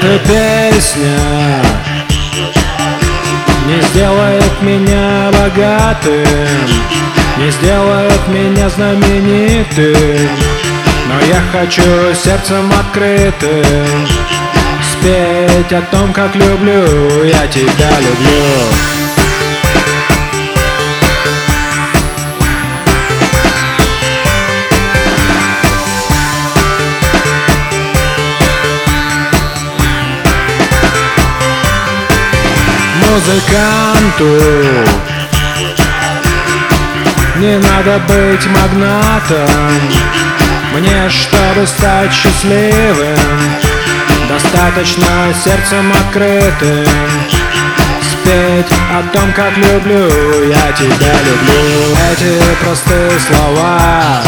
Эта песня не сделает меня богатым Не сделает меня знаменитым. Но я хочу сердцем открытым Спеть о том, как люблю, я тебя люблю музыканту. Не надо быть магнатом. Мне, чтобы стать счастливым? Достаточно сердцем открытым. Спеть о том, как люблю Я тебя люблю. Эти простые слова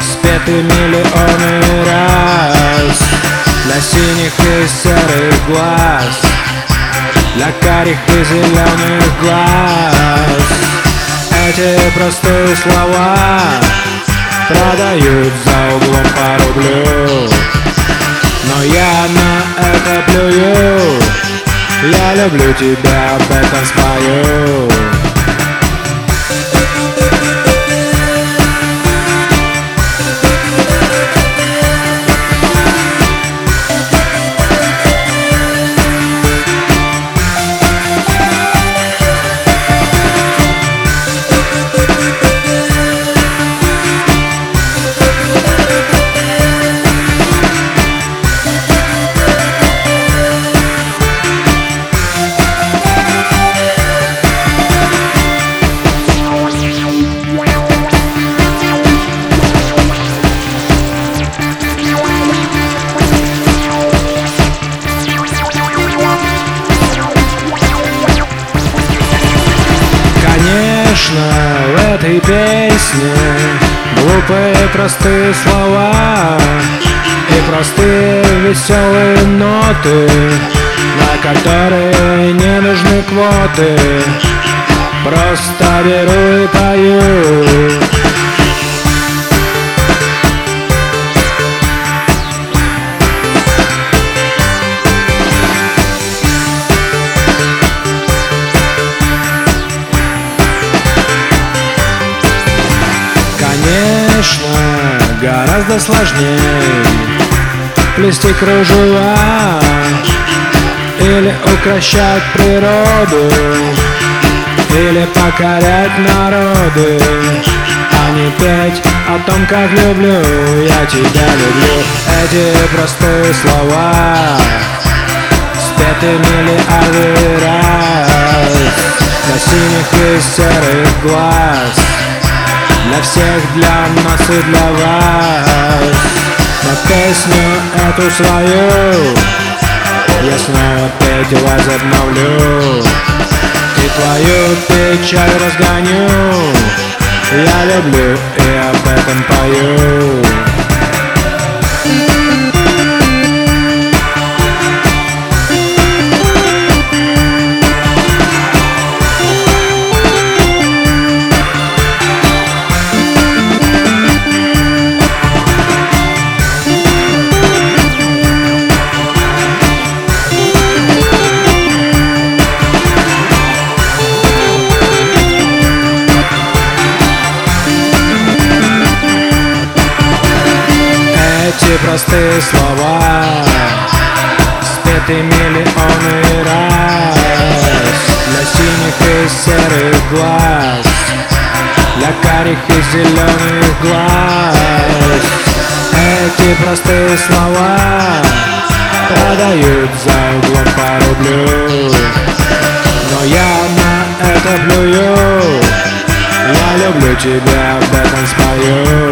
Спеты миллионы раз. Для синих и серых глаз для карих и зеленых глаз. Эти простые слова Продают за углом по рублю Но я на это плюю. Я люблю тебя, об этом спою Конечно, в этой песне Глупые простые слова И простые веселые ноты На которые не нужны квоты. Просто беру и пою гораздо сложнее. Плести кружева Или укращать природу Или покорять народы. А не петь о том, как люблю Я тебя люблю. Эти простые слова Спеты миллиарды раз. До синих и серых глаз для всех, для нас и для вас. На песню эту свою Я снова петь возобновлю. И твою печаль разгоню. Я люблю и об этом пою простые слова. Спеты миллионы раз. Для синих и серых глаз. Для карих и зеленых глаз. Эти простые слова Продают за углом по рублю Но я на это плюю. Я люблю тебя, об этом спою